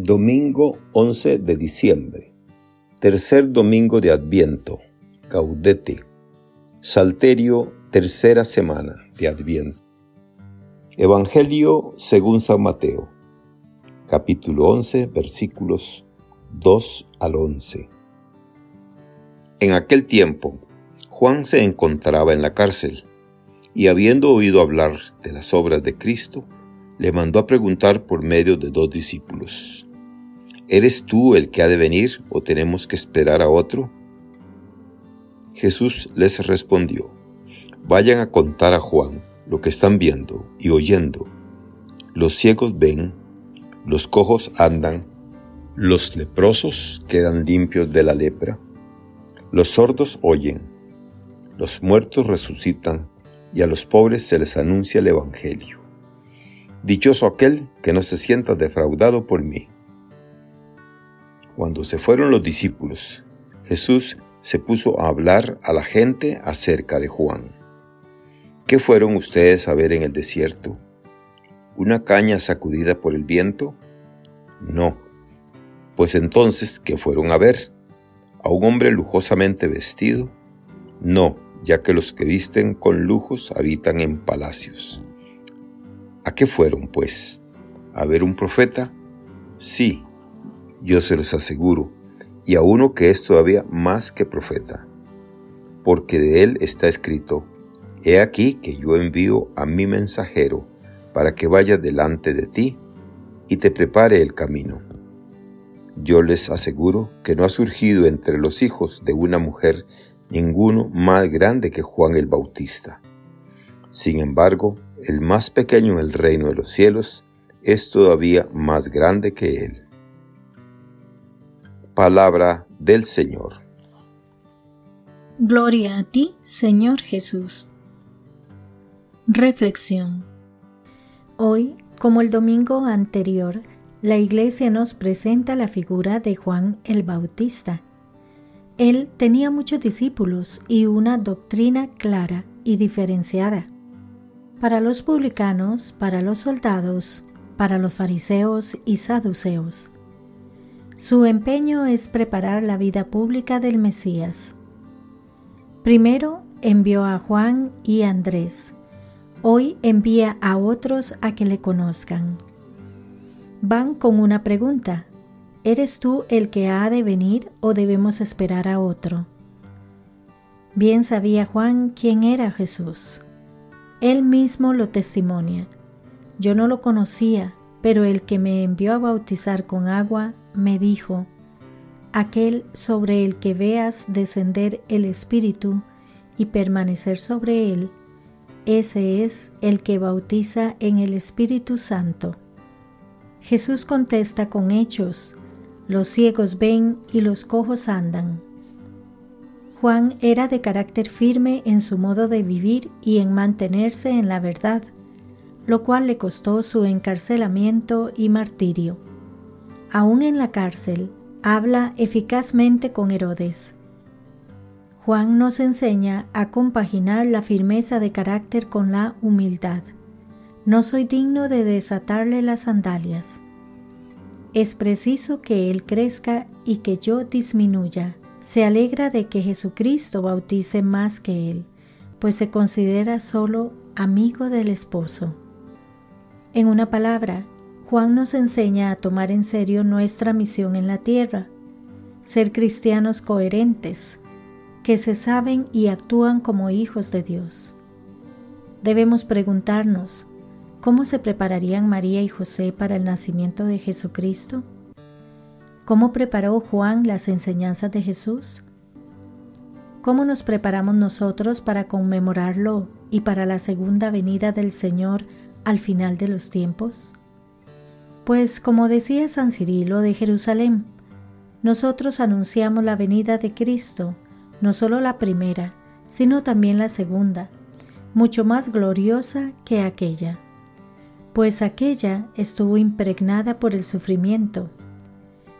Domingo 11 de diciembre. Tercer domingo de Adviento. Caudete. Salterio, tercera semana de Adviento. Evangelio según San Mateo. Capítulo 11, versículos 2 al 11. En aquel tiempo, Juan se encontraba en la cárcel y habiendo oído hablar de las obras de Cristo, le mandó a preguntar por medio de dos discípulos, ¿Eres tú el que ha de venir o tenemos que esperar a otro? Jesús les respondió, Vayan a contar a Juan lo que están viendo y oyendo. Los ciegos ven, los cojos andan, los leprosos quedan limpios de la lepra, los sordos oyen, los muertos resucitan y a los pobres se les anuncia el Evangelio. Dichoso aquel que no se sienta defraudado por mí. Cuando se fueron los discípulos, Jesús se puso a hablar a la gente acerca de Juan. ¿Qué fueron ustedes a ver en el desierto? ¿Una caña sacudida por el viento? No. Pues entonces, ¿qué fueron a ver? ¿A un hombre lujosamente vestido? No, ya que los que visten con lujos habitan en palacios. ¿A qué fueron, pues? ¿A ver un profeta? Sí, yo se los aseguro, y a uno que es todavía más que profeta, porque de él está escrito, He aquí que yo envío a mi mensajero para que vaya delante de ti y te prepare el camino. Yo les aseguro que no ha surgido entre los hijos de una mujer ninguno más grande que Juan el Bautista. Sin embargo, el más pequeño en el reino de los cielos es todavía más grande que él. Palabra del Señor. Gloria a ti, Señor Jesús. Reflexión. Hoy, como el domingo anterior, la Iglesia nos presenta la figura de Juan el Bautista. Él tenía muchos discípulos y una doctrina clara y diferenciada. Para los publicanos, para los soldados, para los fariseos y saduceos. Su empeño es preparar la vida pública del Mesías. Primero envió a Juan y Andrés. Hoy envía a otros a que le conozcan. Van con una pregunta. ¿Eres tú el que ha de venir o debemos esperar a otro? Bien sabía Juan quién era Jesús. Él mismo lo testimonia. Yo no lo conocía, pero el que me envió a bautizar con agua me dijo, aquel sobre el que veas descender el Espíritu y permanecer sobre él, ese es el que bautiza en el Espíritu Santo. Jesús contesta con hechos, los ciegos ven y los cojos andan. Juan era de carácter firme en su modo de vivir y en mantenerse en la verdad, lo cual le costó su encarcelamiento y martirio aún en la cárcel, habla eficazmente con Herodes. Juan nos enseña a compaginar la firmeza de carácter con la humildad. No soy digno de desatarle las sandalias. Es preciso que Él crezca y que yo disminuya. Se alegra de que Jesucristo bautice más que Él, pues se considera solo amigo del esposo. En una palabra, Juan nos enseña a tomar en serio nuestra misión en la tierra, ser cristianos coherentes, que se saben y actúan como hijos de Dios. Debemos preguntarnos, ¿cómo se prepararían María y José para el nacimiento de Jesucristo? ¿Cómo preparó Juan las enseñanzas de Jesús? ¿Cómo nos preparamos nosotros para conmemorarlo y para la segunda venida del Señor al final de los tiempos? Pues como decía San Cirilo de Jerusalén, nosotros anunciamos la venida de Cristo, no solo la primera, sino también la segunda, mucho más gloriosa que aquella, pues aquella estuvo impregnada por el sufrimiento,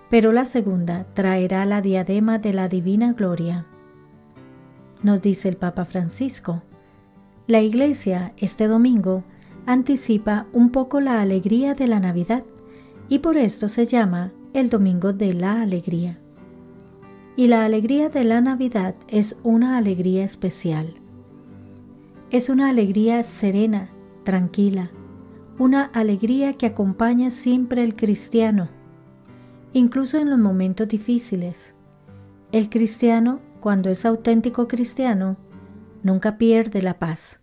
pero la segunda traerá la diadema de la divina gloria. Nos dice el Papa Francisco. La Iglesia este domingo anticipa un poco la alegría de la Navidad y por esto se llama el Domingo de la Alegría. Y la alegría de la Navidad es una alegría especial. Es una alegría serena, tranquila, una alegría que acompaña siempre al cristiano, incluso en los momentos difíciles. El cristiano, cuando es auténtico cristiano, nunca pierde la paz.